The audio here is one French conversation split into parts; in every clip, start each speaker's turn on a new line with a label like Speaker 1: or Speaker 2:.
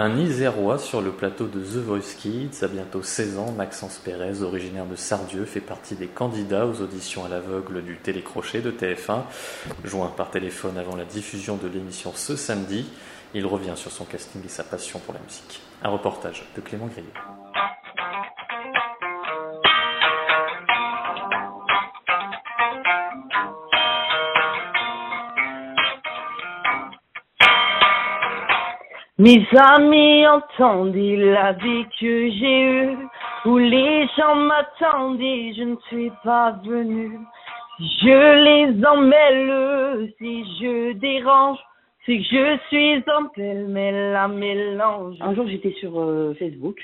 Speaker 1: Un Isérois sur le plateau de The Voice Kids, à bientôt 16 ans, Maxence Pérez, originaire de Sardieu, fait partie des candidats aux auditions à l'aveugle du télécrochet de TF1. Joint par téléphone avant la diffusion de l'émission ce samedi, il revient sur son casting et sa passion pour la musique. Un reportage de Clément Grillet.
Speaker 2: Mes amis entendaient la vie que j'ai eue, où les gens m'attendaient, je ne suis pas venu. Je les emmêle, si je dérange, c'est que je suis en pêle la mélange. Un jour, j'étais sur euh, Facebook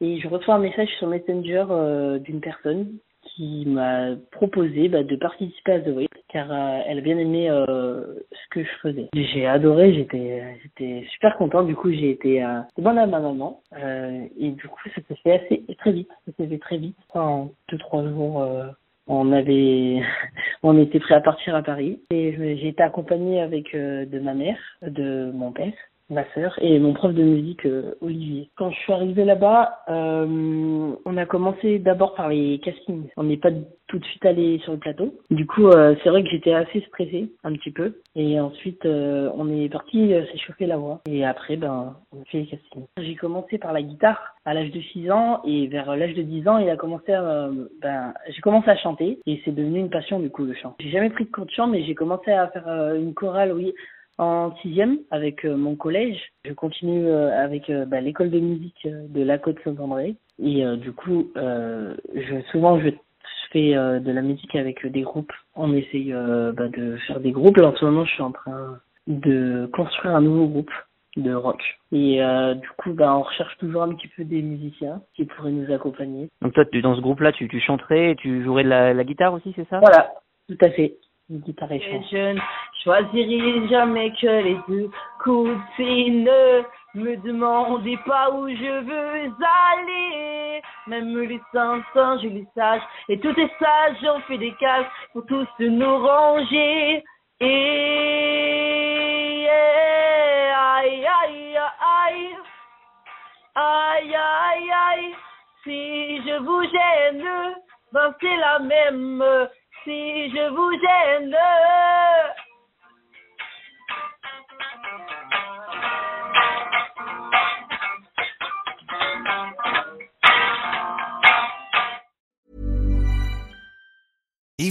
Speaker 2: et je reçois un message sur Messenger euh, d'une personne qui m'a proposé bah, de participer à The Voice car euh, elle a bien aimé euh, ce que je faisais. J'ai adoré, j'étais j'étais super content. Du coup, j'ai été euh, bonne à ma maman euh, et du coup, ça s'est fait assez très vite. Ça s'est fait très vite. En deux trois jours, euh, on avait on était prêt à partir à Paris et j'ai été accompagnée avec euh, de ma mère, de mon père ma sœur et mon prof de musique euh, Olivier. Quand je suis arrivée là-bas, euh, on a commencé d'abord par les castings. On n'est pas tout de suite allé sur le plateau. Du coup, euh, c'est vrai que j'étais assez stressée un petit peu. Et ensuite, euh, on est parti euh, s'échauffer la voix. Et après, ben, on a fait les castings. J'ai commencé par la guitare à l'âge de 6 ans et vers l'âge de 10 ans, il a commencé à, euh, ben, j'ai commencé à chanter et c'est devenu une passion du coup le chant. J'ai jamais pris de cours de chant, mais j'ai commencé à faire une chorale, oui, en sixième avec euh, mon collège. Je continue euh, avec euh, bah, l'école de musique de la Côte Saint-André. Et euh, du coup, euh, je, souvent je fais euh, de la musique avec euh, des groupes. On essaye euh, bah, de faire des groupes. Là, en ce moment, je suis en train de construire un nouveau groupe de rock. Et euh, du coup, bah, on recherche toujours un petit peu des musiciens qui pourraient nous accompagner.
Speaker 3: Donc toi, tu, dans ce groupe-là, tu, tu chanterais et tu jouerais de la, la guitare aussi, c'est ça?
Speaker 2: Voilà, tout à fait. Une guitare et chant. Je choisirai jamais que les deux côtés. Ne me demandez pas où je veux aller. Même les singes, les sages et tous les sages ont fait des cases pour tous nous ranger. Et aïe aïe aïe aïe aïe aïe. Si je vous gêne, ben c'est la même. Si je vous gêne.